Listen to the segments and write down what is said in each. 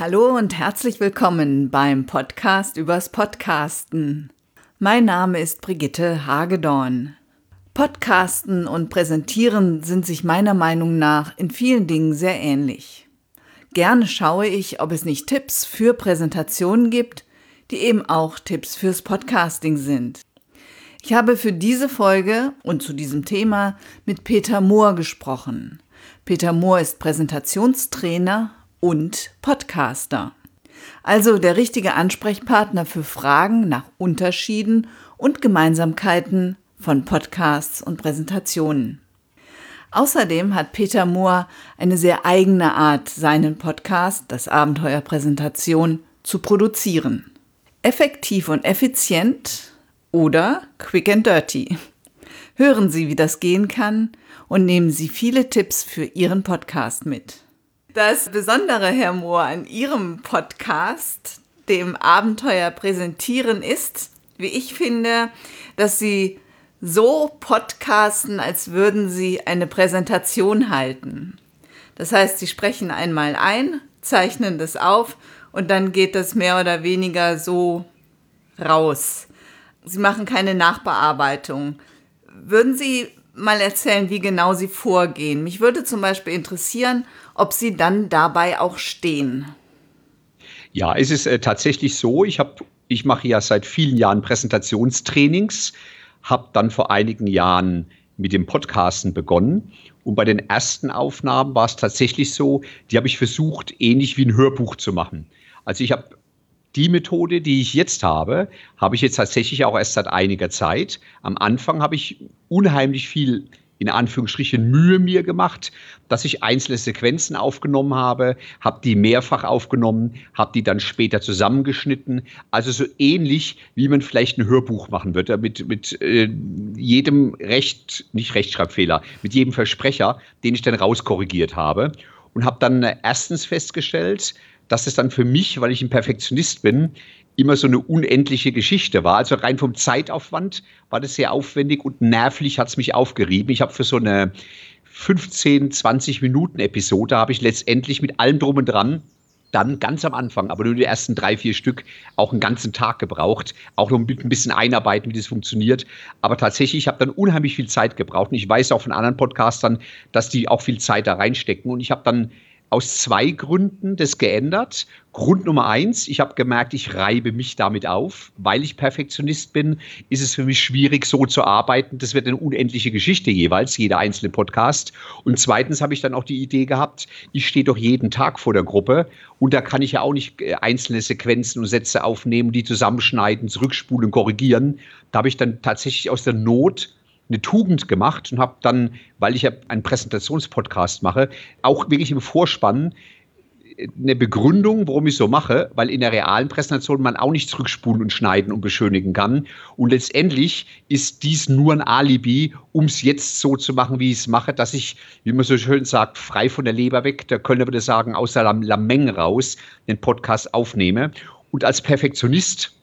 Hallo und herzlich willkommen beim Podcast übers Podcasten. Mein Name ist Brigitte Hagedorn. Podcasten und Präsentieren sind sich meiner Meinung nach in vielen Dingen sehr ähnlich. Gerne schaue ich, ob es nicht Tipps für Präsentationen gibt, die eben auch Tipps fürs Podcasting sind. Ich habe für diese Folge und zu diesem Thema mit Peter Mohr gesprochen. Peter Mohr ist Präsentationstrainer und Podcaster. Also der richtige Ansprechpartner für Fragen nach Unterschieden und Gemeinsamkeiten von Podcasts und Präsentationen. Außerdem hat Peter Mohr eine sehr eigene Art, seinen Podcast, das Abenteuer Präsentation, zu produzieren. Effektiv und effizient oder quick and dirty. Hören Sie, wie das gehen kann und nehmen Sie viele Tipps für Ihren Podcast mit. Das Besondere, Herr Mohr, an Ihrem Podcast, dem Abenteuer präsentieren, ist, wie ich finde, dass Sie so podcasten, als würden Sie eine Präsentation halten. Das heißt, Sie sprechen einmal ein, zeichnen das auf und dann geht das mehr oder weniger so raus. Sie machen keine Nachbearbeitung. Würden Sie mal erzählen, wie genau Sie vorgehen? Mich würde zum Beispiel interessieren, ob Sie dann dabei auch stehen. Ja, es ist äh, tatsächlich so. Ich habe, ich mache ja seit vielen Jahren Präsentationstrainings habe dann vor einigen Jahren mit dem Podcasten begonnen. Und bei den ersten Aufnahmen war es tatsächlich so, die habe ich versucht, ähnlich wie ein Hörbuch zu machen. Also ich habe die Methode, die ich jetzt habe, habe ich jetzt tatsächlich auch erst seit einiger Zeit. Am Anfang habe ich unheimlich viel in Anführungsstrichen Mühe mir gemacht, dass ich einzelne Sequenzen aufgenommen habe, habe die mehrfach aufgenommen, habe die dann später zusammengeschnitten. Also so ähnlich, wie man vielleicht ein Hörbuch machen würde, mit, mit äh, jedem Recht, nicht Rechtschreibfehler, mit jedem Versprecher, den ich dann rauskorrigiert habe. Und habe dann erstens festgestellt, dass es dann für mich, weil ich ein Perfektionist bin, immer so eine unendliche Geschichte war. Also rein vom Zeitaufwand war das sehr aufwendig und nervlich hat es mich aufgerieben. Ich habe für so eine 15, 20 Minuten Episode habe ich letztendlich mit allem drum und dran dann ganz am Anfang, aber nur die ersten drei, vier Stück, auch einen ganzen Tag gebraucht. Auch noch ein bisschen einarbeiten, wie das funktioniert. Aber tatsächlich, ich habe dann unheimlich viel Zeit gebraucht. Und ich weiß auch von anderen Podcastern, dass die auch viel Zeit da reinstecken. Und ich habe dann aus zwei Gründen das geändert. Grund Nummer eins, ich habe gemerkt, ich reibe mich damit auf. Weil ich Perfektionist bin, ist es für mich schwierig, so zu arbeiten. Das wird eine unendliche Geschichte jeweils, jeder einzelne Podcast. Und zweitens habe ich dann auch die Idee gehabt, ich stehe doch jeden Tag vor der Gruppe und da kann ich ja auch nicht äh, einzelne Sequenzen und Sätze aufnehmen, die zusammenschneiden, zurückspulen, korrigieren. Da habe ich dann tatsächlich aus der Not eine Tugend gemacht und habe dann, weil ich ja einen Präsentationspodcast mache, auch wirklich im Vorspann äh, eine Begründung, warum ich so mache, weil in der realen Präsentation man auch nicht zurückspulen und schneiden und beschönigen kann. Und letztendlich ist dies nur ein Alibi, um es jetzt so zu machen, wie ich es mache, dass ich, wie man so schön sagt, frei von der Leber weg, der Kölner würde sagen, aus der Lameng raus, den Podcast aufnehme. Und als Perfektionist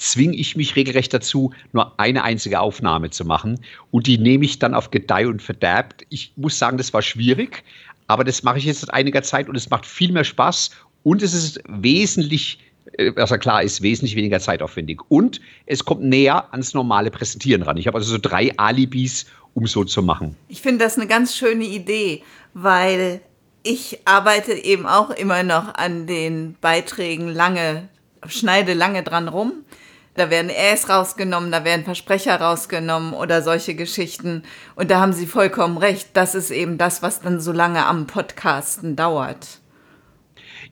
zwinge ich mich regelrecht dazu, nur eine einzige Aufnahme zu machen. Und die nehme ich dann auf Gedeih und Verderb. Ich muss sagen, das war schwierig, aber das mache ich jetzt seit einiger Zeit und es macht viel mehr Spaß und es ist wesentlich also klar ist, wesentlich weniger zeitaufwendig. Und es kommt näher ans normale Präsentieren ran. Ich habe also so drei Alibis, um so zu machen. Ich finde das eine ganz schöne Idee, weil ich arbeite eben auch immer noch an den Beiträgen lange, schneide lange dran rum da werden Äs rausgenommen, da werden Versprecher rausgenommen oder solche Geschichten. Und da haben Sie vollkommen recht. Das ist eben das, was dann so lange am Podcasten dauert.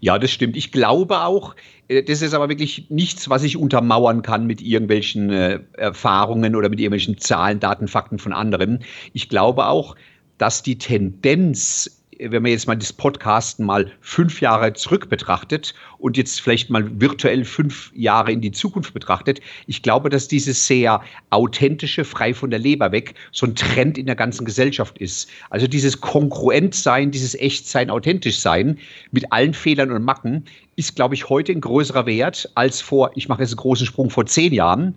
Ja, das stimmt. Ich glaube auch, äh, das ist aber wirklich nichts, was ich untermauern kann mit irgendwelchen äh, Erfahrungen oder mit irgendwelchen Zahlen, Daten, Fakten von anderen. Ich glaube auch, dass die Tendenz wenn man jetzt mal das Podcasten mal fünf Jahre zurück betrachtet und jetzt vielleicht mal virtuell fünf Jahre in die Zukunft betrachtet, ich glaube, dass dieses sehr authentische, frei von der Leber weg, so ein Trend in der ganzen Gesellschaft ist. Also dieses Kongruentsein, dieses Echtsein, authentisch sein mit allen Fehlern und Macken ist, glaube ich, heute ein größerer Wert als vor, ich mache jetzt einen großen Sprung vor zehn Jahren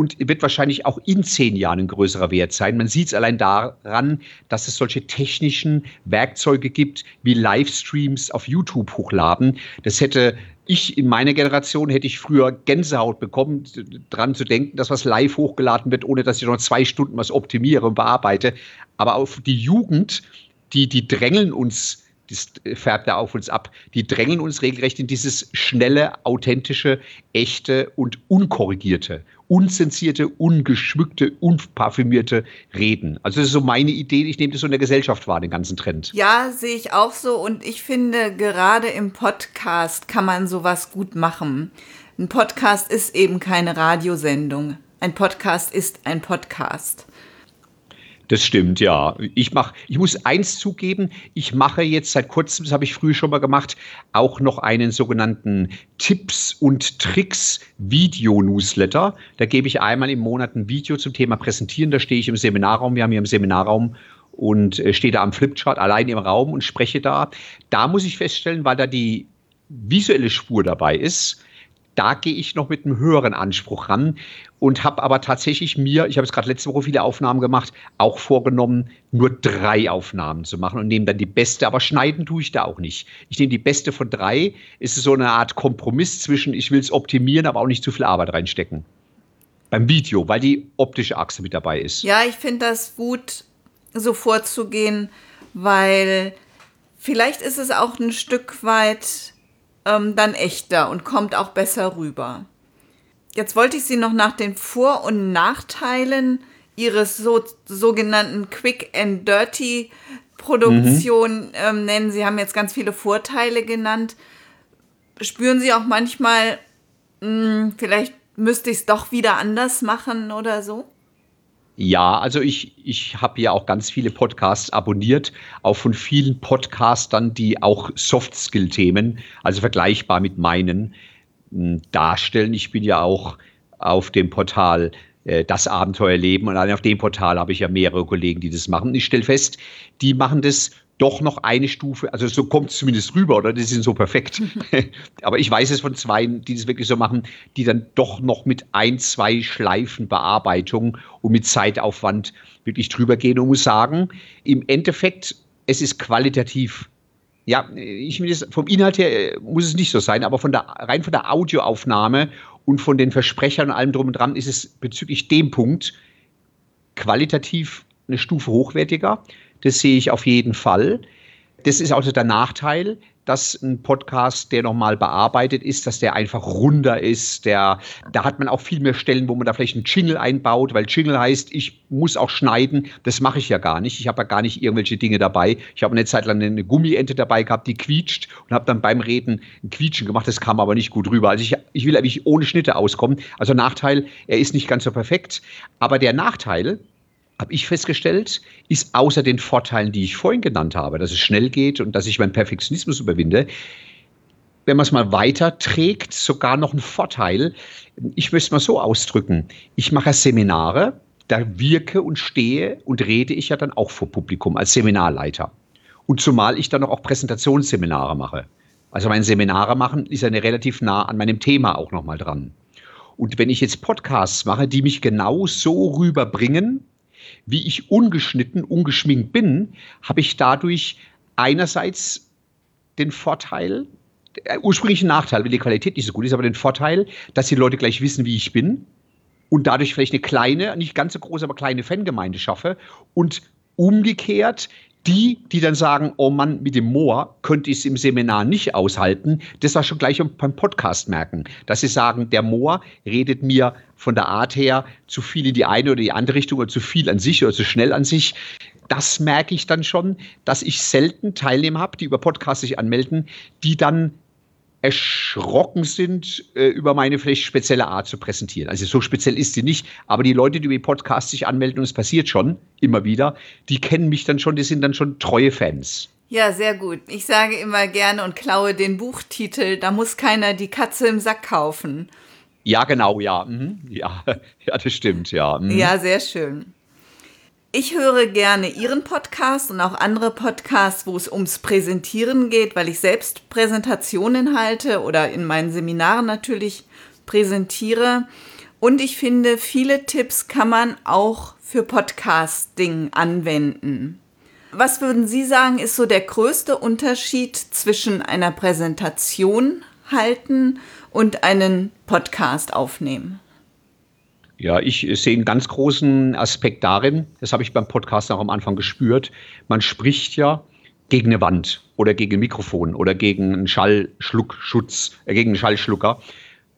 und wird wahrscheinlich auch in zehn Jahren ein größerer Wert sein. Man sieht es allein daran, dass es solche technischen Werkzeuge gibt, wie Livestreams auf YouTube hochladen. Das hätte ich in meiner Generation hätte ich früher Gänsehaut bekommen, dran zu denken, dass was live hochgeladen wird, ohne dass ich noch zwei Stunden was optimiere und bearbeite. Aber auf die Jugend, die, die drängeln uns das färbt da auf uns ab. Die drängen uns regelrecht in dieses schnelle, authentische, echte und unkorrigierte, unzensierte, ungeschmückte, unparfümierte Reden. Also das ist so meine Idee. Ich nehme das so in der Gesellschaft wahr, den ganzen Trend. Ja, sehe ich auch so. Und ich finde, gerade im Podcast kann man sowas gut machen. Ein Podcast ist eben keine Radiosendung. Ein Podcast ist ein Podcast. Das stimmt, ja. Ich mach, ich muss eins zugeben, ich mache jetzt seit kurzem, das habe ich früher schon mal gemacht, auch noch einen sogenannten Tipps und Tricks Video Newsletter. Da gebe ich einmal im Monat ein Video zum Thema Präsentieren. Da stehe ich im Seminarraum. Wir haben hier im Seminarraum und äh, stehe da am Flipchart allein im Raum und spreche da. Da muss ich feststellen, weil da die visuelle Spur dabei ist, da gehe ich noch mit einem höheren Anspruch ran und habe aber tatsächlich mir, ich habe es gerade letzte Woche viele Aufnahmen gemacht, auch vorgenommen, nur drei Aufnahmen zu machen und nehme dann die beste, aber schneiden tue ich da auch nicht. Ich nehme die beste von drei. Es ist so eine Art Kompromiss zwischen, ich will es optimieren, aber auch nicht zu viel Arbeit reinstecken. Beim Video, weil die optische Achse mit dabei ist. Ja, ich finde das gut, so vorzugehen, weil vielleicht ist es auch ein Stück weit ähm, dann echter und kommt auch besser rüber. Jetzt wollte ich Sie noch nach den Vor- und Nachteilen Ihres so, sogenannten Quick and Dirty Produktion mhm. ähm, nennen. Sie haben jetzt ganz viele Vorteile genannt. Spüren Sie auch manchmal, mh, hm, vielleicht müsste ich es doch wieder anders machen oder so? Ja, also ich, ich habe ja auch ganz viele Podcasts abonniert, auch von vielen Podcastern, die auch Soft-Skill-Themen, also vergleichbar mit meinen, darstellen. Ich bin ja auch auf dem Portal äh, Das Abenteuerleben und auf dem Portal habe ich ja mehrere Kollegen, die das machen. Ich stelle fest, die machen das doch noch eine Stufe, also so kommt es zumindest rüber, oder? Die sind so perfekt. Aber ich weiß es von zwei, die das wirklich so machen, die dann doch noch mit ein, zwei Schleifen Bearbeitung und mit Zeitaufwand wirklich drüber gehen und muss sagen, im Endeffekt, es ist qualitativ ja, ich will vom Inhalt her äh, muss es nicht so sein, aber von der, rein von der Audioaufnahme und von den Versprechern und allem drum und dran ist es bezüglich dem Punkt qualitativ eine Stufe hochwertiger. Das sehe ich auf jeden Fall. Das ist also der Nachteil dass ein Podcast, der nochmal bearbeitet ist, dass der einfach runder ist. Der, da hat man auch viel mehr Stellen, wo man da vielleicht einen Jingle einbaut, weil Jingle heißt, ich muss auch schneiden. Das mache ich ja gar nicht. Ich habe ja gar nicht irgendwelche Dinge dabei. Ich habe eine Zeit lang eine Gummiente dabei gehabt, die quietscht und habe dann beim Reden ein Quietschen gemacht. Das kam aber nicht gut rüber. Also ich, ich will eigentlich ohne Schnitte auskommen. Also Nachteil, er ist nicht ganz so perfekt. Aber der Nachteil, habe ich festgestellt, ist außer den Vorteilen, die ich vorhin genannt habe, dass es schnell geht und dass ich meinen Perfektionismus überwinde, wenn man es mal weiter trägt, sogar noch ein Vorteil. Ich möchte es mal so ausdrücken. Ich mache Seminare, da wirke und stehe und rede ich ja dann auch vor Publikum als Seminarleiter. Und zumal ich dann auch Präsentationsseminare mache. Also mein Seminare machen ist ja relativ nah an meinem Thema auch nochmal dran. Und wenn ich jetzt Podcasts mache, die mich genau so rüberbringen, wie ich ungeschnitten, ungeschminkt bin, habe ich dadurch einerseits den Vorteil, äh, ursprüngliche Nachteil, weil die Qualität nicht so gut ist, aber den Vorteil, dass die Leute gleich wissen, wie ich bin und dadurch vielleicht eine kleine, nicht ganz so große, aber kleine Fangemeinde schaffe und umgekehrt die, die dann sagen, oh Mann, mit dem Moor könnte ich es im Seminar nicht aushalten, das war schon gleich beim Podcast merken, dass sie sagen, der Moor redet mir von der Art her zu viel in die eine oder die andere Richtung oder zu viel an sich oder zu schnell an sich. Das merke ich dann schon, dass ich selten Teilnehmer habe, die über Podcasts sich anmelden, die dann erschrocken sind äh, über meine vielleicht spezielle Art zu präsentieren. Also so speziell ist sie nicht, aber die Leute, die über Podcasts sich anmelden, und es passiert schon immer wieder, die kennen mich dann schon, die sind dann schon treue Fans. Ja, sehr gut. Ich sage immer gerne und klaue den Buchtitel, da muss keiner die Katze im Sack kaufen. Ja, genau, ja. Mhm. Ja, ja, das stimmt, ja. Mhm. Ja, sehr schön. Ich höre gerne Ihren Podcast und auch andere Podcasts, wo es ums Präsentieren geht, weil ich selbst Präsentationen halte oder in meinen Seminaren natürlich präsentiere. Und ich finde, viele Tipps kann man auch für Podcasting anwenden. Was würden Sie sagen, ist so der größte Unterschied zwischen einer Präsentation halten und einen Podcast aufnehmen? Ja, ich sehe einen ganz großen Aspekt darin, das habe ich beim Podcast auch am Anfang gespürt. Man spricht ja gegen eine Wand oder gegen ein Mikrofon oder gegen einen Schallschluckschutz, äh, gegen einen Schallschlucker.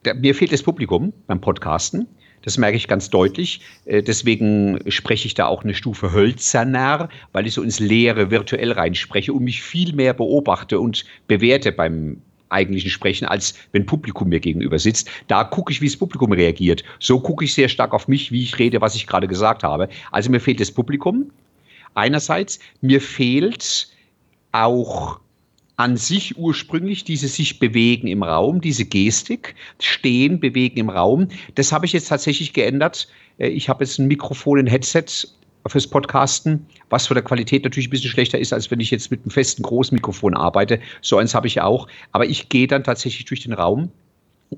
Der, mir fehlt das Publikum beim Podcasten. Das merke ich ganz deutlich. Äh, deswegen spreche ich da auch eine Stufe hölzerner, weil ich so ins Leere virtuell reinspreche und mich viel mehr beobachte und bewerte beim eigentlichen Sprechen, als wenn Publikum mir gegenüber sitzt. Da gucke ich, wie das Publikum reagiert. So gucke ich sehr stark auf mich, wie ich rede, was ich gerade gesagt habe. Also mir fehlt das Publikum. Einerseits, mir fehlt auch an sich ursprünglich dieses sich bewegen im Raum, diese Gestik, stehen, bewegen im Raum. Das habe ich jetzt tatsächlich geändert. Äh, ich habe jetzt ein Mikrofon, ein Headset fürs Podcasten, was von der Qualität natürlich ein bisschen schlechter ist, als wenn ich jetzt mit einem festen Großmikrofon arbeite. So eins habe ich auch. Aber ich gehe dann tatsächlich durch den Raum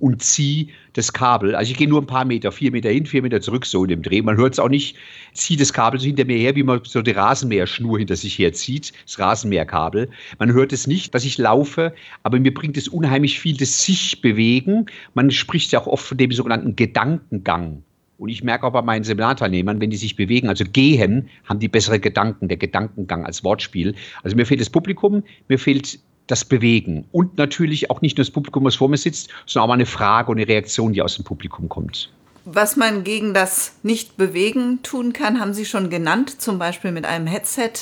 und ziehe das Kabel. Also ich gehe nur ein paar Meter, vier Meter hin, vier Meter zurück, so in dem Dreh. Man hört es auch nicht. Ziehe das Kabel so hinter mir her, wie man so die Rasenmäherschnur hinter sich herzieht, das Rasenmäherkabel. Man hört es nicht, dass ich laufe, aber mir bringt es unheimlich viel das sich bewegen. Man spricht ja auch oft von dem sogenannten Gedankengang. Und ich merke auch bei meinen Seminarteilnehmern, wenn die sich bewegen, also gehen, haben die bessere Gedanken, der Gedankengang als Wortspiel. Also mir fehlt das Publikum, mir fehlt das Bewegen und natürlich auch nicht nur das Publikum, was vor mir sitzt, sondern auch mal eine Frage und eine Reaktion, die aus dem Publikum kommt. Was man gegen das Nicht-Bewegen tun kann, haben Sie schon genannt, zum Beispiel mit einem Headset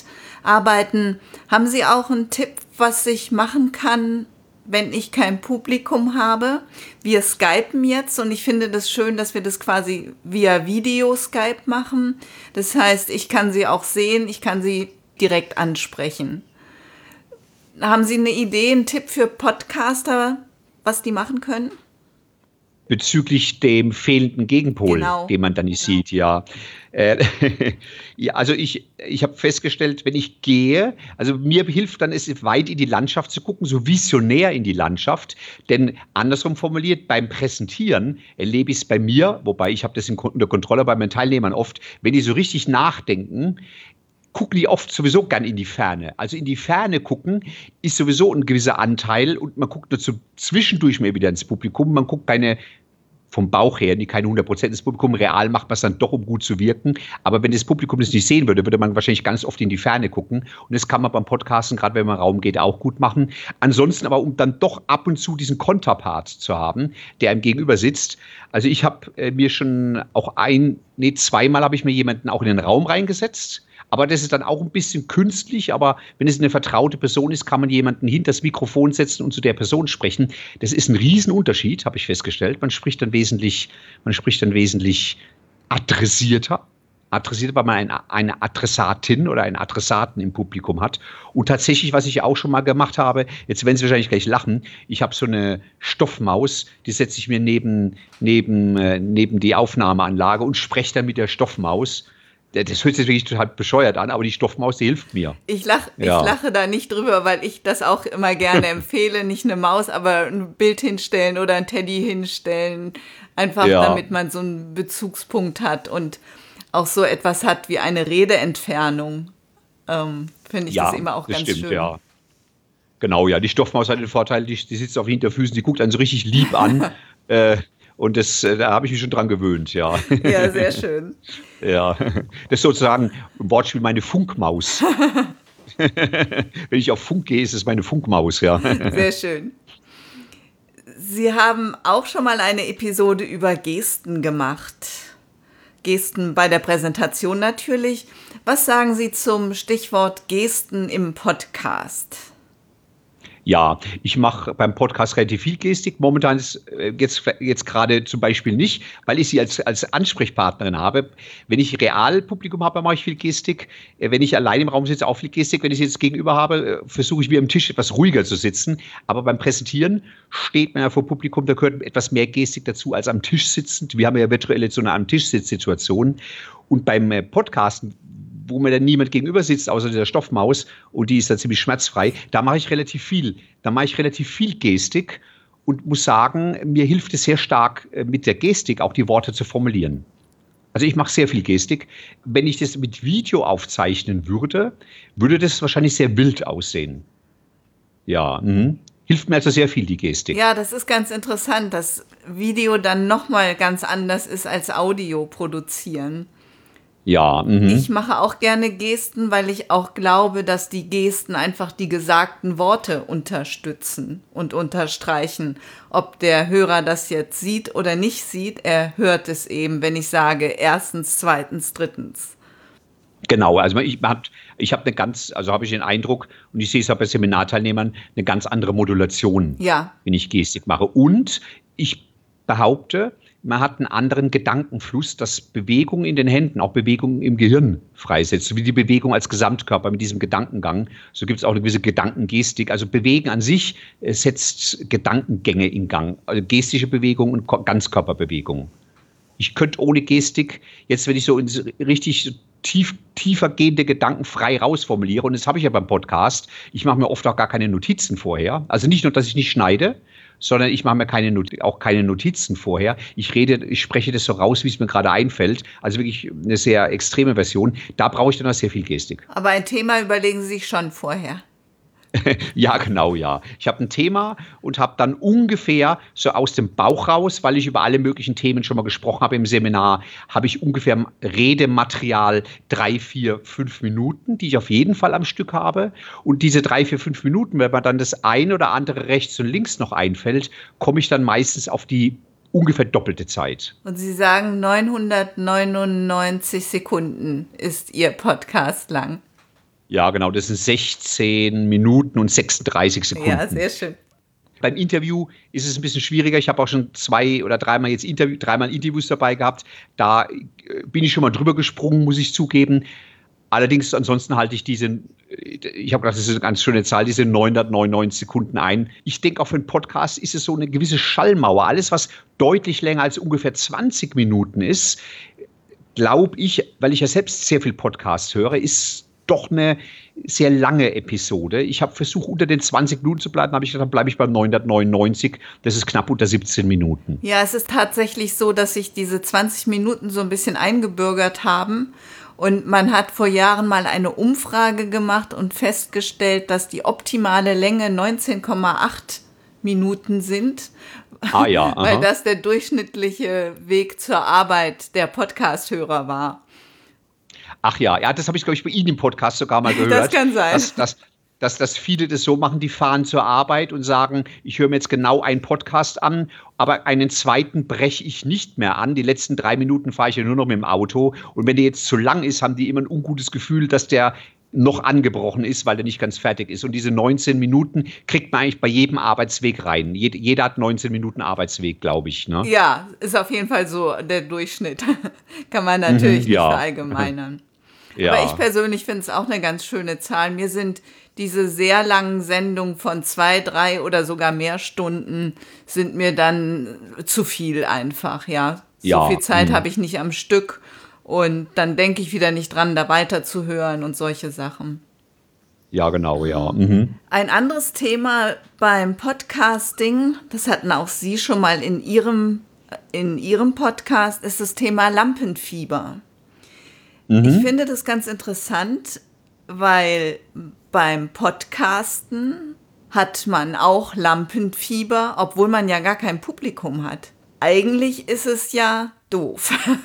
arbeiten. Haben Sie auch einen Tipp, was ich machen kann, wenn ich kein Publikum habe? Wir skypen jetzt und ich finde das schön, dass wir das quasi via Video-Skype machen. Das heißt, ich kann Sie auch sehen, ich kann Sie direkt ansprechen. Haben Sie eine Idee, einen Tipp für Podcaster, was die machen können? Bezüglich dem fehlenden Gegenpol, genau. den man dann nicht genau. sieht, ja. Äh, ja, also ich, ich habe festgestellt, wenn ich gehe, also mir hilft dann es weit in die Landschaft zu gucken, so visionär in die Landschaft. Denn andersrum formuliert, beim Präsentieren erlebe ich es bei mir, wobei ich habe das in der Kontrolle bei meinen Teilnehmern oft, wenn die so richtig nachdenken, gucken die oft sowieso gern in die Ferne. Also in die Ferne gucken ist sowieso ein gewisser Anteil und man guckt dazu zwischendurch mal wieder ins Publikum. Man guckt keine vom Bauch her, die keine 100 Prozent des Publikums. Real macht man es dann doch, um gut zu wirken. Aber wenn das Publikum das nicht sehen würde, würde man wahrscheinlich ganz oft in die Ferne gucken. Und das kann man beim Podcasten, gerade wenn man Raum geht, auch gut machen. Ansonsten aber, um dann doch ab und zu diesen Konterpart zu haben, der einem gegenüber sitzt. Also ich habe äh, mir schon auch ein, nee, zweimal habe ich mir jemanden auch in den Raum reingesetzt aber das ist dann auch ein bisschen künstlich. Aber wenn es eine vertraute Person ist, kann man jemanden hinter das Mikrofon setzen und zu der Person sprechen. Das ist ein Riesenunterschied, habe ich festgestellt. Man spricht dann wesentlich, man spricht dann wesentlich adressierter adressiert, weil man eine, eine Adressatin oder einen Adressaten im Publikum hat. Und tatsächlich, was ich auch schon mal gemacht habe, jetzt werden Sie wahrscheinlich gleich lachen, ich habe so eine Stoffmaus, die setze ich mir neben, neben, äh, neben die Aufnahmeanlage und spreche dann mit der Stoffmaus das hört sich wirklich total bescheuert an, aber die Stoffmaus, die hilft mir. Ich, lach, ja. ich lache da nicht drüber, weil ich das auch immer gerne empfehle. Nicht eine Maus, aber ein Bild hinstellen oder ein Teddy hinstellen. Einfach ja. damit man so einen Bezugspunkt hat und auch so etwas hat wie eine Redeentfernung. Ähm, Finde ich ja, das immer auch das ganz stimmt, schön. Ja. Genau, ja. Die Stoffmaus hat den Vorteil, die, die sitzt auf Hinterfüßen, die guckt einen so richtig lieb an. äh, und das, äh, da habe ich mich schon dran gewöhnt, ja. Ja, sehr schön. ja, das ist sozusagen ein Wortspiel meine Funkmaus. Wenn ich auf Funk gehe, ist es meine Funkmaus, ja. Sehr schön. Sie haben auch schon mal eine Episode über Gesten gemacht. Gesten bei der Präsentation natürlich. Was sagen Sie zum Stichwort Gesten im Podcast? Ja, ich mache beim Podcast relativ viel Gestik. Momentan ist äh, jetzt, jetzt gerade zum Beispiel nicht, weil ich sie als, als Ansprechpartnerin habe. Wenn ich Realpublikum habe, mache ich viel Gestik. Äh, wenn ich allein im Raum sitze, auch viel Gestik. Wenn ich sie jetzt gegenüber habe, äh, versuche ich mir am Tisch etwas ruhiger zu sitzen. Aber beim Präsentieren steht man ja vor Publikum, da gehört etwas mehr Gestik dazu als am Tisch sitzend. Wir haben ja virtuell so eine am Tisch Situation. Und beim Podcasten wo mir dann niemand gegenüber sitzt, außer dieser Stoffmaus, und die ist dann ziemlich schmerzfrei, da mache ich relativ viel. Da mache ich relativ viel Gestik und muss sagen, mir hilft es sehr stark äh, mit der Gestik auch die Worte zu formulieren. Also ich mache sehr viel Gestik. Wenn ich das mit Video aufzeichnen würde, würde das wahrscheinlich sehr wild aussehen. Ja, mh. hilft mir also sehr viel die Gestik. Ja, das ist ganz interessant, dass Video dann nochmal ganz anders ist als Audio produzieren. Ja. Mhm. Ich mache auch gerne Gesten, weil ich auch glaube, dass die Gesten einfach die gesagten Worte unterstützen und unterstreichen. Ob der Hörer das jetzt sieht oder nicht sieht, er hört es eben, wenn ich sage erstens, zweitens, drittens. Genau, also ich habe ich hab eine ganz, also habe ich den Eindruck, und ich sehe es auch bei Seminarteilnehmern, eine ganz andere Modulation, ja. wenn ich Gestik mache. Und ich behaupte, man hat einen anderen Gedankenfluss, das Bewegung in den Händen, auch Bewegung im Gehirn freisetzt, so wie die Bewegung als Gesamtkörper mit diesem Gedankengang. So gibt es auch eine gewisse Gedankengestik. Also Bewegen an sich äh, setzt Gedankengänge in Gang, also gestische Bewegung und Ganzkörperbewegung. Ich könnte ohne Gestik, jetzt wenn ich so richtig tief, tiefer gehende Gedanken frei rausformuliere, und das habe ich ja beim Podcast, ich mache mir oft auch gar keine Notizen vorher. Also nicht nur, dass ich nicht schneide, sondern ich mache mir keine auch keine Notizen vorher. Ich rede, ich spreche das so raus, wie es mir gerade einfällt. Also wirklich eine sehr extreme Version. Da brauche ich dann auch sehr viel Gestik. Aber ein Thema überlegen Sie sich schon vorher. ja, genau, ja. Ich habe ein Thema und habe dann ungefähr so aus dem Bauch raus, weil ich über alle möglichen Themen schon mal gesprochen habe im Seminar, habe ich ungefähr Redematerial drei, vier, fünf Minuten, die ich auf jeden Fall am Stück habe. Und diese drei, vier, fünf Minuten, wenn man dann das ein oder andere rechts und links noch einfällt, komme ich dann meistens auf die ungefähr doppelte Zeit. Und Sie sagen, 999 Sekunden ist Ihr Podcast lang. Ja, genau, das sind 16 Minuten und 36 Sekunden. Ja, sehr schön. Beim Interview ist es ein bisschen schwieriger. Ich habe auch schon zwei oder dreimal jetzt Interview, dreimal Interviews dabei gehabt. Da äh, bin ich schon mal drüber gesprungen, muss ich zugeben. Allerdings, ansonsten halte ich diese, ich habe gedacht, das ist eine ganz schöne Zahl, diese 999 Sekunden ein. Ich denke, auch für einen Podcast ist es so eine gewisse Schallmauer. Alles, was deutlich länger als ungefähr 20 Minuten ist, glaube ich, weil ich ja selbst sehr viel Podcasts höre, ist doch eine sehr lange Episode. Ich habe versucht, unter den 20 Minuten zu bleiben, habe ich gedacht, dann bleibe ich bei 999. Das ist knapp unter 17 Minuten. Ja, es ist tatsächlich so, dass sich diese 20 Minuten so ein bisschen eingebürgert haben. Und man hat vor Jahren mal eine Umfrage gemacht und festgestellt, dass die optimale Länge 19,8 Minuten sind. Ah ja. Weil das der durchschnittliche Weg zur Arbeit der Podcast-Hörer war. Ach ja, ja, das habe ich, glaube ich, bei Ihnen im Podcast sogar mal gehört. Das kann sein. Dass, dass, dass, dass viele das so machen, die fahren zur Arbeit und sagen, ich höre mir jetzt genau einen Podcast an, aber einen zweiten breche ich nicht mehr an. Die letzten drei Minuten fahre ich ja nur noch mit dem Auto. Und wenn der jetzt zu lang ist, haben die immer ein ungutes Gefühl, dass der noch angebrochen ist, weil er nicht ganz fertig ist. Und diese 19 Minuten kriegt man eigentlich bei jedem Arbeitsweg rein. Jed jeder hat 19 Minuten Arbeitsweg, glaube ich. Ne? Ja, ist auf jeden Fall so der Durchschnitt. Kann man natürlich mhm, ja. nicht verallgemeinern. Ja. Aber ich persönlich finde es auch eine ganz schöne Zahl. Mir sind diese sehr langen Sendungen von zwei, drei oder sogar mehr Stunden sind mir dann zu viel einfach, ja. ja. So viel Zeit mhm. habe ich nicht am Stück und dann denke ich wieder nicht dran, da weiterzuhören und solche Sachen. Ja, genau, ja. Mhm. Ein anderes Thema beim Podcasting, das hatten auch Sie schon mal in Ihrem, in Ihrem Podcast, ist das Thema Lampenfieber. Mhm. Ich finde das ganz interessant, weil beim Podcasten hat man auch Lampenfieber, obwohl man ja gar kein Publikum hat. Eigentlich ist es ja doof.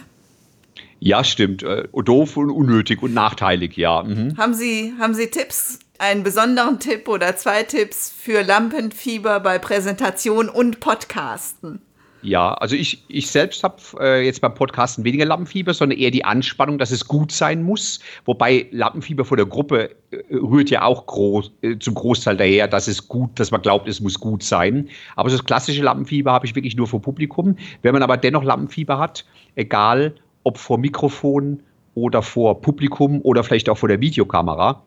Ja, stimmt. Äh, doof und unnötig und nachteilig, ja. Mhm. Haben, Sie, haben Sie Tipps, einen besonderen Tipp oder zwei Tipps für Lampenfieber bei Präsentation und Podcasten? Ja, also ich, ich selbst habe äh, jetzt beim Podcasten weniger Lampenfieber, sondern eher die Anspannung, dass es gut sein muss. Wobei Lampenfieber vor der Gruppe äh, rührt ja auch groß, äh, zum Großteil daher, dass es gut, dass man glaubt, es muss gut sein. Aber so das klassische Lampenfieber habe ich wirklich nur vor Publikum. Wenn man aber dennoch Lampenfieber hat, egal ob vor Mikrofon oder vor Publikum oder vielleicht auch vor der Videokamera,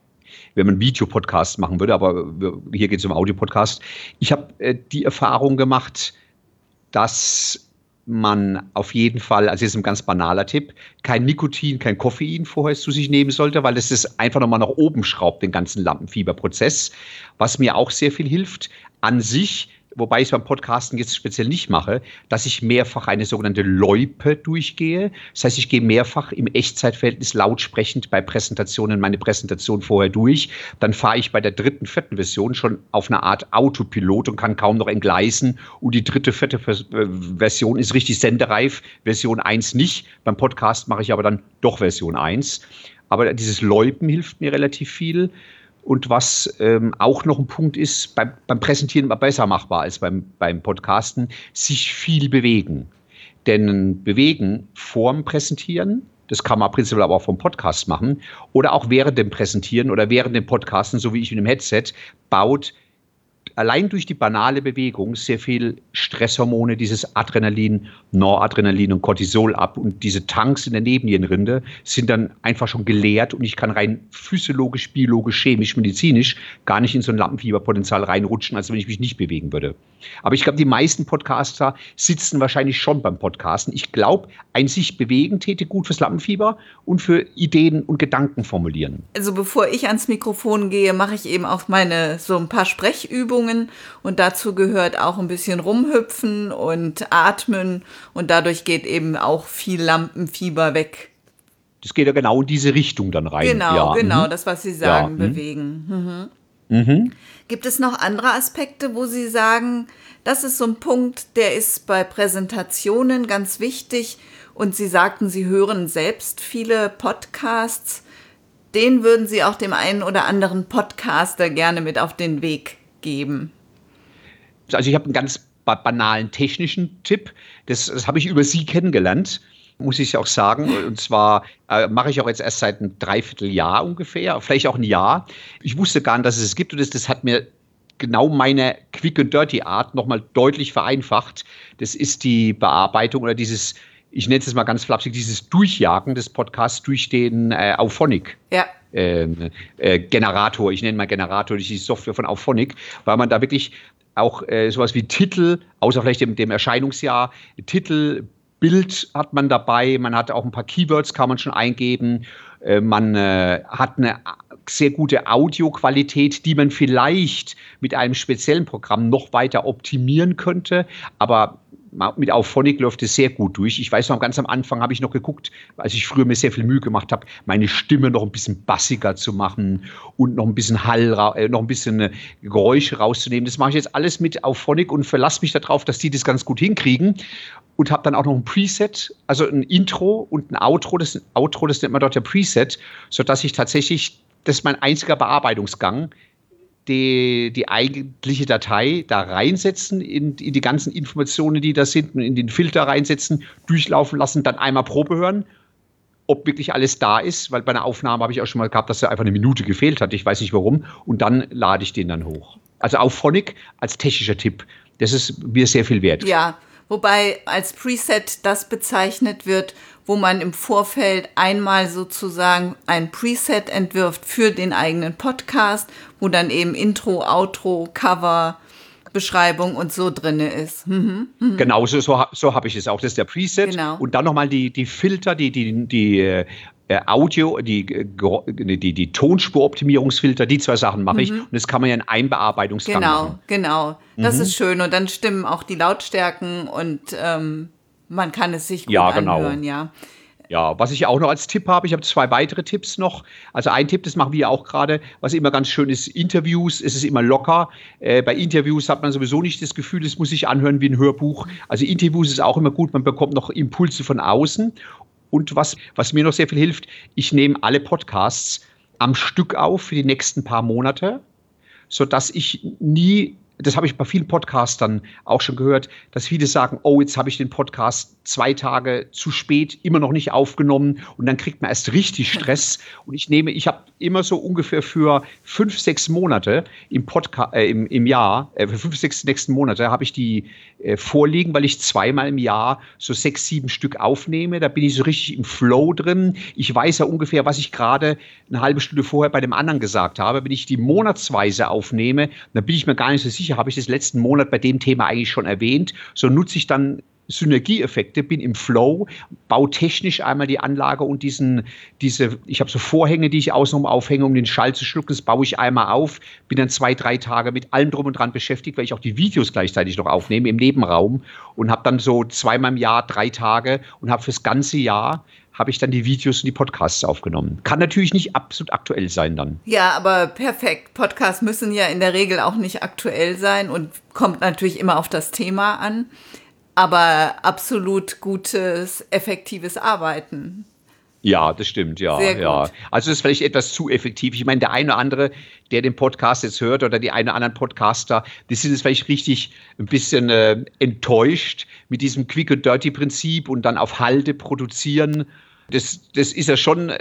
wenn man Videopodcast machen würde, aber hier geht es um Audiopodcast. Ich habe äh, die Erfahrung gemacht, dass man auf jeden Fall, also jetzt ein ganz banaler Tipp, kein Nikotin, kein Koffein vorher zu sich nehmen sollte, weil es ist einfach nochmal nach oben schraubt, den ganzen Lampenfieberprozess. Was mir auch sehr viel hilft, an sich wobei ich es beim Podcasten jetzt speziell nicht mache, dass ich mehrfach eine sogenannte Loipe durchgehe. Das heißt, ich gehe mehrfach im Echtzeitverhältnis lautsprechend bei Präsentationen meine Präsentation vorher durch. Dann fahre ich bei der dritten, vierten Version schon auf eine Art Autopilot und kann kaum noch entgleisen. Und die dritte, vierte äh, Version ist richtig sendereif, Version 1 nicht. Beim Podcast mache ich aber dann doch Version 1. Aber dieses Läupen hilft mir relativ viel. Und was ähm, auch noch ein Punkt ist, beim, beim Präsentieren besser machbar als beim, beim Podcasten, sich viel bewegen. Denn bewegen vorm Präsentieren, das kann man prinzipiell aber auch vom Podcast machen, oder auch während dem Präsentieren oder während dem Podcasten, so wie ich mit dem Headset, baut allein durch die banale Bewegung sehr viel Stresshormone, dieses Adrenalin, Noradrenalin und Cortisol ab. Und diese Tanks in der Nebennierenrinde sind dann einfach schon geleert und ich kann rein physiologisch, biologisch, chemisch, medizinisch gar nicht in so ein Lampenfieberpotenzial reinrutschen, als wenn ich mich nicht bewegen würde. Aber ich glaube, die meisten Podcaster sitzen wahrscheinlich schon beim Podcasten. Ich glaube, ein sich bewegen täte gut fürs Lampenfieber und für Ideen und Gedanken formulieren. Also bevor ich ans Mikrofon gehe, mache ich eben auch meine so ein paar Sprechübungen und dazu gehört auch ein bisschen rumhüpfen und atmen und dadurch geht eben auch viel Lampenfieber weg. Das geht ja genau in diese Richtung dann rein. Genau, ja. genau, mhm. das, was Sie sagen, ja. Mhm. bewegen. Mhm. Mhm. Gibt es noch andere Aspekte, wo Sie sagen, das ist so ein Punkt, der ist bei Präsentationen ganz wichtig und Sie sagten, Sie hören selbst viele Podcasts. Den würden Sie auch dem einen oder anderen Podcaster gerne mit auf den Weg geben. Also ich habe einen ganz banalen technischen Tipp. Das, das habe ich über Sie kennengelernt muss ich auch sagen. Und zwar äh, mache ich auch jetzt erst seit einem Dreivierteljahr ungefähr, vielleicht auch ein Jahr. Ich wusste gar nicht, dass es es gibt und das, das hat mir genau meine Quick and Dirty Art nochmal deutlich vereinfacht. Das ist die Bearbeitung oder dieses, ich nenne es mal ganz flapsig, dieses Durchjagen des Podcasts durch den äh, Auphonic. Ja. Ähm, äh, Generator, ich nenne mal Generator, die Software von Auphonic, weil man da wirklich auch äh, sowas wie Titel, außer vielleicht dem, dem Erscheinungsjahr, Titel, Bild hat man dabei, man hat auch ein paar Keywords, kann man schon eingeben. Äh, man äh, hat eine sehr gute Audioqualität, die man vielleicht mit einem speziellen Programm noch weiter optimieren könnte. Aber mit Auphonic läuft es sehr gut durch. Ich weiß noch, ganz am Anfang habe ich noch geguckt, als ich früher mir sehr viel Mühe gemacht habe, meine Stimme noch ein bisschen bassiger zu machen und noch ein bisschen Hall, äh, noch ein bisschen Geräusche rauszunehmen. Das mache ich jetzt alles mit Auphonic und verlasse mich darauf, dass die das ganz gut hinkriegen und habe dann auch noch ein Preset, also ein Intro und ein Outro. Das Outro, das nennt man dort ja Preset, sodass ich tatsächlich, das ist mein einziger Bearbeitungsgang, die, die eigentliche Datei da reinsetzen, in, in die ganzen Informationen, die da sind, in den Filter reinsetzen, durchlaufen lassen, dann einmal Probe hören ob wirklich alles da ist, weil bei einer Aufnahme habe ich auch schon mal gehabt, dass da einfach eine Minute gefehlt hat. Ich weiß nicht warum. Und dann lade ich den dann hoch. Also auf Phonic als technischer Tipp. Das ist mir sehr viel wert. Ja, wobei als Preset das bezeichnet wird, wo man im Vorfeld einmal sozusagen ein Preset entwirft für den eigenen Podcast, wo dann eben Intro, Outro, Cover, Beschreibung und so drin ist. Mhm. Mhm. Genau, so, so, so habe ich es auch. Das ist der Preset. Genau. Und dann nochmal die, die Filter, die, die, die äh, Audio, die, die, die Tonspuroptimierungsfilter, die zwei Sachen mache ich. Mhm. Und das kann man ja in einem Bearbeitungsgang genau, machen. Genau, genau. Das mhm. ist schön. Und dann stimmen auch die Lautstärken und ähm, man kann es sich gut ja, genau. anhören, ja. Ja, was ich auch noch als Tipp habe, ich habe zwei weitere Tipps noch. Also ein Tipp, das machen wir auch gerade, was immer ganz schön ist, Interviews, es ist immer locker. Äh, bei Interviews hat man sowieso nicht das Gefühl, es muss sich anhören wie ein Hörbuch. Also Interviews ist auch immer gut, man bekommt noch Impulse von außen. Und was, was mir noch sehr viel hilft, ich nehme alle Podcasts am Stück auf für die nächsten paar Monate, sodass ich nie das habe ich bei vielen Podcastern auch schon gehört, dass viele sagen, oh, jetzt habe ich den Podcast zwei Tage zu spät immer noch nicht aufgenommen und dann kriegt man erst richtig Stress. Und ich nehme, ich habe immer so ungefähr für fünf, sechs Monate im Podcast, äh, im, im Jahr, äh, für fünf, sechs nächsten Monate habe ich die äh, vorliegen, weil ich zweimal im Jahr so sechs, sieben Stück aufnehme. Da bin ich so richtig im Flow drin. Ich weiß ja ungefähr, was ich gerade eine halbe Stunde vorher bei dem anderen gesagt habe. Wenn ich die monatsweise aufnehme, dann bin ich mir gar nicht so sicher, habe ich das letzten Monat bei dem Thema eigentlich schon erwähnt. So nutze ich dann Synergieeffekte, bin im Flow, baue technisch einmal die Anlage und diesen, diese, ich habe so Vorhänge, die ich außenrum aufhänge, um den Schall zu schlucken, das baue ich einmal auf, bin dann zwei, drei Tage mit allem drum und dran beschäftigt, weil ich auch die Videos gleichzeitig noch aufnehme im Nebenraum und habe dann so zweimal im Jahr drei Tage und habe fürs ganze Jahr habe ich dann die Videos und die Podcasts aufgenommen. Kann natürlich nicht absolut aktuell sein dann. Ja, aber perfekt. Podcasts müssen ja in der Regel auch nicht aktuell sein und kommt natürlich immer auf das Thema an. Aber absolut gutes, effektives Arbeiten. Ja, das stimmt, ja, ja. Also das ist vielleicht etwas zu effektiv. Ich meine, der eine oder andere, der den Podcast jetzt hört oder die eine oder anderen Podcaster, die sind jetzt vielleicht richtig ein bisschen äh, enttäuscht mit diesem Quick and Dirty Prinzip und dann auf Halde produzieren. Das, das ist ja schon äh,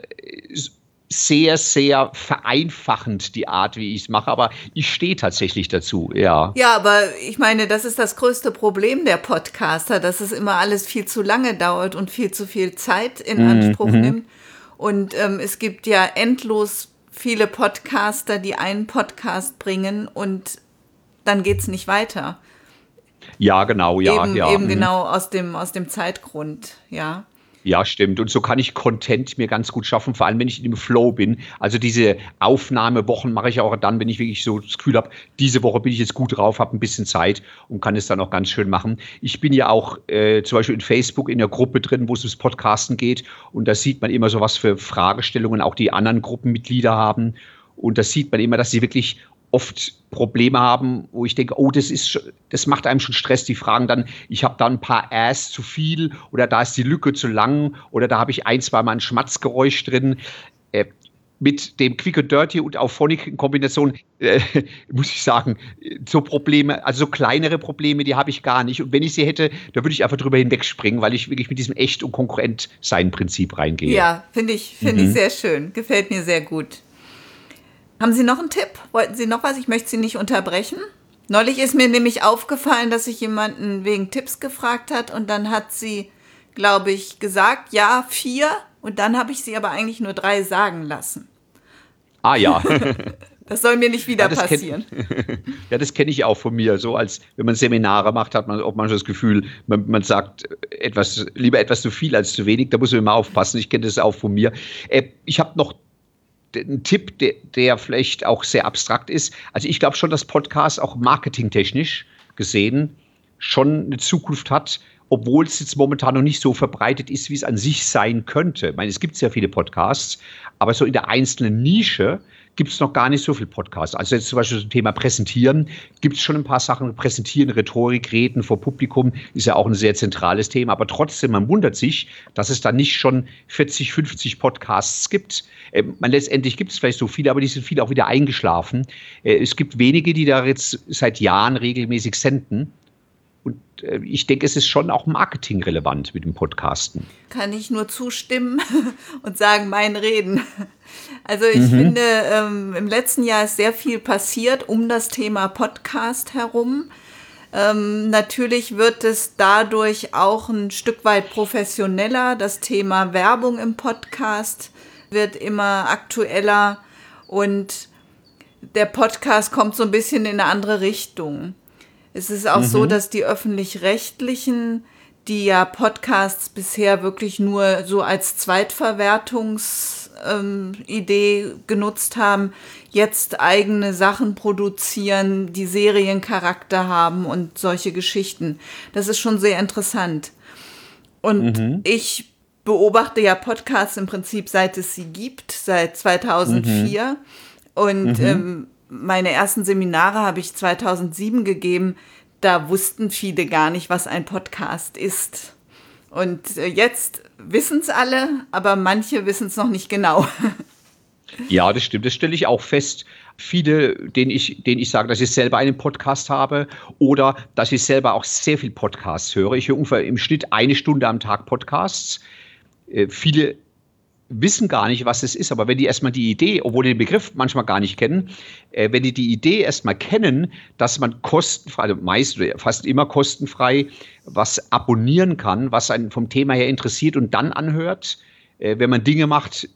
sehr, sehr vereinfachend, die Art, wie ich es mache, aber ich stehe tatsächlich dazu, ja. Ja, aber ich meine, das ist das größte Problem der Podcaster, dass es immer alles viel zu lange dauert und viel zu viel Zeit in mhm, Anspruch mhm. nimmt. Und ähm, es gibt ja endlos viele Podcaster, die einen Podcast bringen und dann geht es nicht weiter. Ja, genau, ja, eben, ja. Eben mhm. genau aus dem, aus dem Zeitgrund, ja. Ja, stimmt. Und so kann ich Content mir ganz gut schaffen, vor allem wenn ich im Flow bin. Also diese Aufnahmewochen mache ich auch dann, wenn ich wirklich so das Gefühl habe, diese Woche bin ich jetzt gut drauf, habe ein bisschen Zeit und kann es dann auch ganz schön machen. Ich bin ja auch äh, zum Beispiel in Facebook in der Gruppe drin, wo es ums Podcasten geht. Und da sieht man immer so, was für Fragestellungen auch die anderen Gruppenmitglieder haben. Und da sieht man immer, dass sie wirklich oft Probleme haben, wo ich denke, oh, das ist, das macht einem schon Stress. Die fragen dann, ich habe da ein paar Ass zu viel oder da ist die Lücke zu lang oder da habe ich ein, zwei Mal ein Schmatzgeräusch drin. Äh, mit dem Quick and Dirty und Auphonic in Kombination, äh, muss ich sagen, so Probleme, also so kleinere Probleme, die habe ich gar nicht. Und wenn ich sie hätte, da würde ich einfach drüber hinwegspringen, weil ich wirklich mit diesem Echt- und Konkurrent-Sein-Prinzip reingehe. Ja, finde ich, finde mhm. ich sehr schön. Gefällt mir sehr gut. Haben Sie noch einen Tipp? Wollten Sie noch was? Ich möchte Sie nicht unterbrechen. Neulich ist mir nämlich aufgefallen, dass sich jemanden wegen Tipps gefragt hat und dann hat sie, glaube ich, gesagt, ja, vier und dann habe ich sie aber eigentlich nur drei sagen lassen. Ah ja. Das soll mir nicht wieder ja, passieren. Kenn, ja, das kenne ich auch von mir. So als wenn man Seminare macht, hat man auch manchmal das Gefühl, man, man, sagt etwas, lieber etwas zu viel als zu wenig. Da muss man immer aufpassen. Ich kenne das auch von mir. Äh, ich habe noch ein Tipp, der, der, vielleicht auch sehr abstrakt ist. Also ich glaube schon, dass Podcast auch marketingtechnisch gesehen schon eine Zukunft hat, obwohl es jetzt momentan noch nicht so verbreitet ist, wie es an sich sein könnte. Ich meine, es gibt sehr viele Podcasts, aber so in der einzelnen Nische gibt es noch gar nicht so viel Podcasts. Also jetzt zum Beispiel zum Thema Präsentieren gibt es schon ein paar Sachen. Präsentieren, Rhetorik, Reden vor Publikum ist ja auch ein sehr zentrales Thema. Aber trotzdem, man wundert sich, dass es da nicht schon 40, 50 Podcasts gibt. Äh, man, letztendlich gibt es vielleicht so viele, aber die sind viele auch wieder eingeschlafen. Äh, es gibt wenige, die da jetzt seit Jahren regelmäßig senden. Und äh, ich denke, es ist schon auch marketingrelevant mit dem Podcasten. Kann ich nur zustimmen und sagen, mein Reden. Also ich mhm. finde, ähm, im letzten Jahr ist sehr viel passiert um das Thema Podcast herum. Ähm, natürlich wird es dadurch auch ein Stück weit professioneller. Das Thema Werbung im Podcast wird immer aktueller und der Podcast kommt so ein bisschen in eine andere Richtung. Es ist auch mhm. so, dass die öffentlich-rechtlichen, die ja Podcasts bisher wirklich nur so als Zweitverwertungsidee ähm, genutzt haben, jetzt eigene Sachen produzieren, die Seriencharakter haben und solche Geschichten. Das ist schon sehr interessant. Und mhm. ich beobachte ja Podcasts im Prinzip seit es sie gibt, seit 2004. Mhm. Und mhm. ähm, meine ersten Seminare habe ich 2007 gegeben. Da wussten viele gar nicht, was ein Podcast ist. Und äh, jetzt wissen es alle, aber manche wissen es noch nicht genau. Ja, das stimmt. Das stelle ich auch fest. Viele, denen ich, denen ich sage, dass ich selber einen Podcast habe oder dass ich selber auch sehr viel Podcasts höre. Ich höre ungefähr im Schnitt eine Stunde am Tag Podcasts. Äh, viele wissen gar nicht, was es ist. Aber wenn die erstmal die Idee, obwohl die den Begriff manchmal gar nicht kennen, äh, wenn die die Idee erstmal kennen, dass man kostenfrei, also meist fast immer kostenfrei was abonnieren kann, was einen vom Thema her interessiert und dann anhört, äh, wenn man Dinge macht,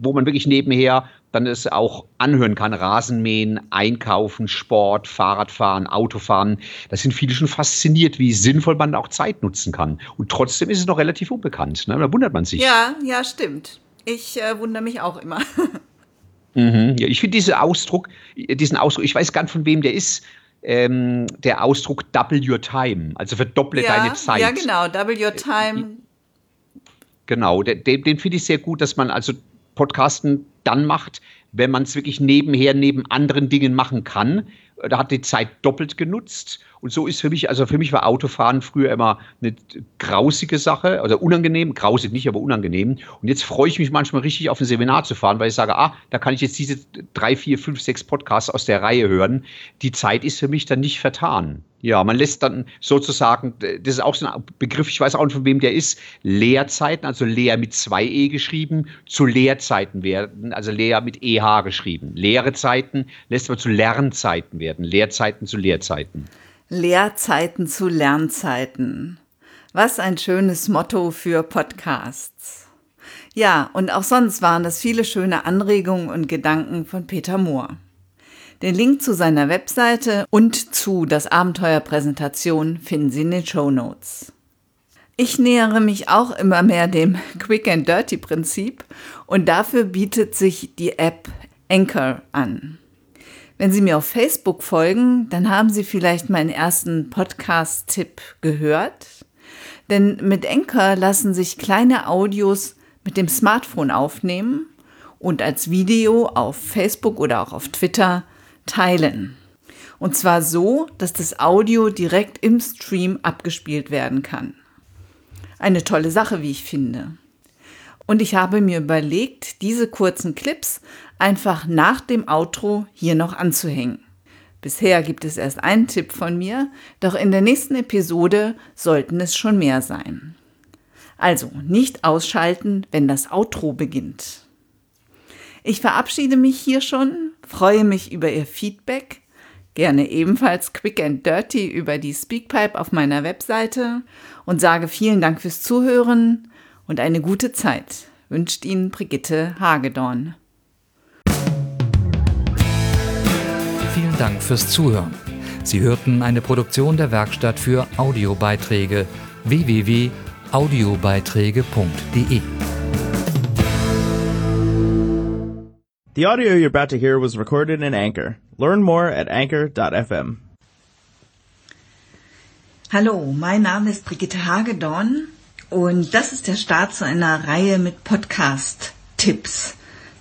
wo man wirklich nebenher dann es auch anhören kann. Rasenmähen, Einkaufen, Sport, Fahrradfahren, Autofahren. Da sind viele schon fasziniert, wie sinnvoll man auch Zeit nutzen kann. Und trotzdem ist es noch relativ unbekannt. Ne? Da wundert man sich. Ja, ja, stimmt. Ich äh, wundere mich auch immer. mhm, ja, ich finde diesen Ausdruck, diesen Ausdruck, ich weiß gar nicht, von wem der ist. Ähm, der Ausdruck Double Your Time, also verdopple ja, deine Zeit. Ja, genau, Double Your Time. Genau, den, den finde ich sehr gut, dass man also Podcasten dann macht, wenn man es wirklich nebenher neben anderen Dingen machen kann. Da hat die Zeit doppelt genutzt. Und so ist für mich, also für mich war Autofahren früher immer eine grausige Sache, also unangenehm, grausig nicht, aber unangenehm. Und jetzt freue ich mich manchmal richtig auf ein Seminar zu fahren, weil ich sage, ah, da kann ich jetzt diese drei, vier, fünf, sechs Podcasts aus der Reihe hören. Die Zeit ist für mich dann nicht vertan. Ja, man lässt dann sozusagen, das ist auch so ein Begriff, ich weiß auch nicht, von wem der ist, Leerzeiten, also Leer mit zwei E geschrieben, zu Leerzeiten werden, also Leer mit EH geschrieben. Leere Zeiten lässt man zu Lernzeiten werden, Leerzeiten zu Leerzeiten. Lehrzeiten zu Lernzeiten. Was ein schönes Motto für Podcasts. Ja, und auch sonst waren das viele schöne Anregungen und Gedanken von Peter Mohr. Den Link zu seiner Webseite und zu das Abenteuer Präsentation finden Sie in den Show Notes. Ich nähere mich auch immer mehr dem Quick and Dirty Prinzip und dafür bietet sich die App Anchor an. Wenn Sie mir auf Facebook folgen, dann haben Sie vielleicht meinen ersten Podcast-Tipp gehört. Denn mit Anchor lassen sich kleine Audios mit dem Smartphone aufnehmen und als Video auf Facebook oder auch auf Twitter teilen. Und zwar so, dass das Audio direkt im Stream abgespielt werden kann. Eine tolle Sache, wie ich finde. Und ich habe mir überlegt, diese kurzen Clips einfach nach dem Outro hier noch anzuhängen. Bisher gibt es erst einen Tipp von mir, doch in der nächsten Episode sollten es schon mehr sein. Also nicht ausschalten, wenn das Outro beginnt. Ich verabschiede mich hier schon, freue mich über Ihr Feedback, gerne ebenfalls quick and dirty über die Speakpipe auf meiner Webseite und sage vielen Dank fürs Zuhören und eine gute Zeit. Wünscht Ihnen Brigitte Hagedorn. Dank fürs Zuhören. Sie hörten eine Produktion der Werkstatt für Audiobeiträge www.audiobeiträge.de. The audio you're about to hear was recorded in Anchor. Learn more at anchor.fm. Hallo, mein Name ist Brigitte Hagedorn und das ist der Start zu einer Reihe mit Podcast-Tipps.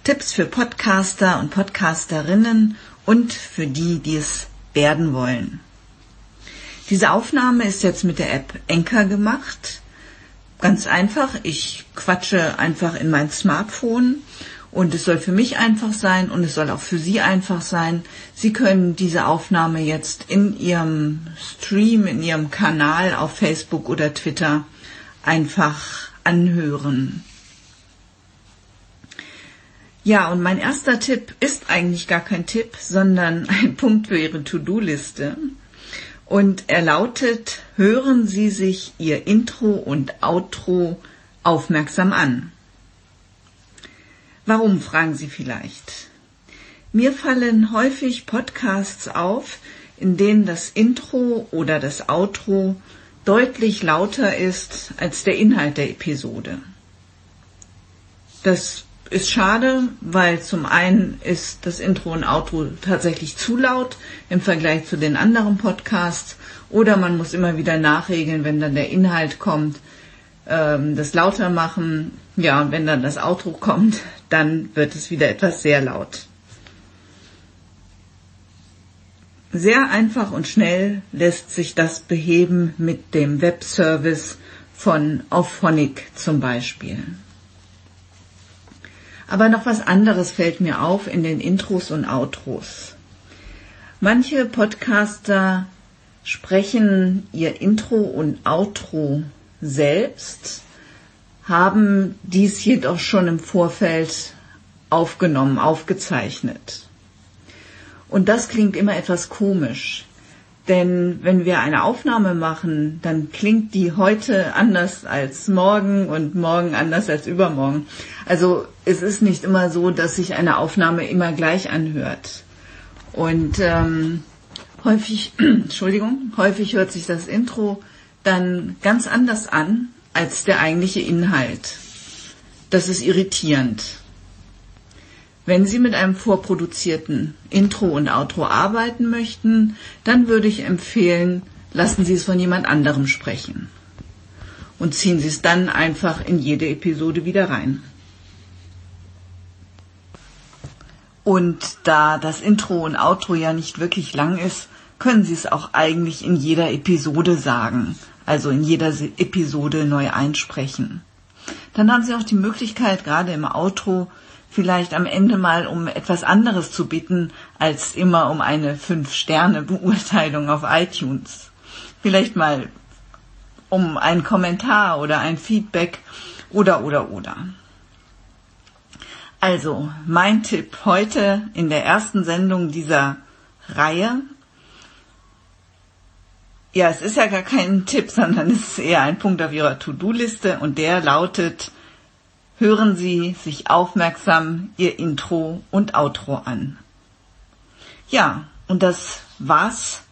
Tipps für Podcaster und Podcasterinnen und für die, die es werden wollen. Diese Aufnahme ist jetzt mit der App Anchor gemacht. Ganz einfach, ich quatsche einfach in mein Smartphone und es soll für mich einfach sein und es soll auch für Sie einfach sein. Sie können diese Aufnahme jetzt in Ihrem Stream, in Ihrem Kanal auf Facebook oder Twitter einfach anhören. Ja, und mein erster Tipp ist eigentlich gar kein Tipp, sondern ein Punkt für Ihre To-Do-Liste. Und er lautet, hören Sie sich Ihr Intro und Outro aufmerksam an. Warum, fragen Sie vielleicht. Mir fallen häufig Podcasts auf, in denen das Intro oder das Outro deutlich lauter ist als der Inhalt der Episode. Das ist schade, weil zum einen ist das Intro und Outro tatsächlich zu laut im Vergleich zu den anderen Podcasts oder man muss immer wieder nachregeln, wenn dann der Inhalt kommt, ähm, das lauter machen. Ja, und wenn dann das Outro kommt, dann wird es wieder etwas sehr laut. Sehr einfach und schnell lässt sich das beheben mit dem Webservice von Auphonic zum Beispiel. Aber noch was anderes fällt mir auf in den Intros und Outros. Manche Podcaster sprechen ihr Intro und Outro selbst, haben dies jedoch schon im Vorfeld aufgenommen, aufgezeichnet. Und das klingt immer etwas komisch, Denn wenn wir eine Aufnahme machen, dann klingt die heute anders als morgen und morgen anders als übermorgen. Also es ist nicht immer so, dass sich eine Aufnahme immer gleich anhört. Und ähm, häufig, Entschuldigung, häufig hört sich das Intro dann ganz anders an als der eigentliche Inhalt. Das ist irritierend. Wenn Sie mit einem vorproduzierten Intro und Outro arbeiten möchten, dann würde ich empfehlen, lassen Sie es von jemand anderem sprechen. Und ziehen Sie es dann einfach in jede Episode wieder rein. Und da das Intro und Outro ja nicht wirklich lang ist, können Sie es auch eigentlich in jeder Episode sagen, also in jeder Episode neu einsprechen. Dann haben Sie auch die Möglichkeit, gerade im Outro, vielleicht am Ende mal um etwas anderes zu bitten, als immer um eine Fünf-Sterne-Beurteilung auf iTunes. Vielleicht mal um einen Kommentar oder ein Feedback oder oder oder. Also, mein Tipp heute in der ersten Sendung dieser Reihe. Ja, es ist ja gar kein Tipp, sondern es ist eher ein Punkt auf Ihrer To-Do-Liste und der lautet, hören Sie sich aufmerksam Ihr Intro und Outro an. Ja, und das war's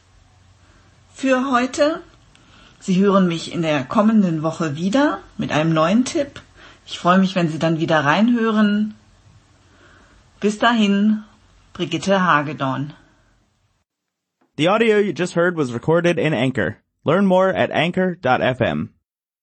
für heute. Sie hören mich in der kommenden Woche wieder mit einem neuen Tipp. Ich freue mich, wenn Sie dann wieder reinhören. Bis dahin, Brigitte Hagedorn. The audio you just heard was recorded in Anchor. Learn more at anchor.fm.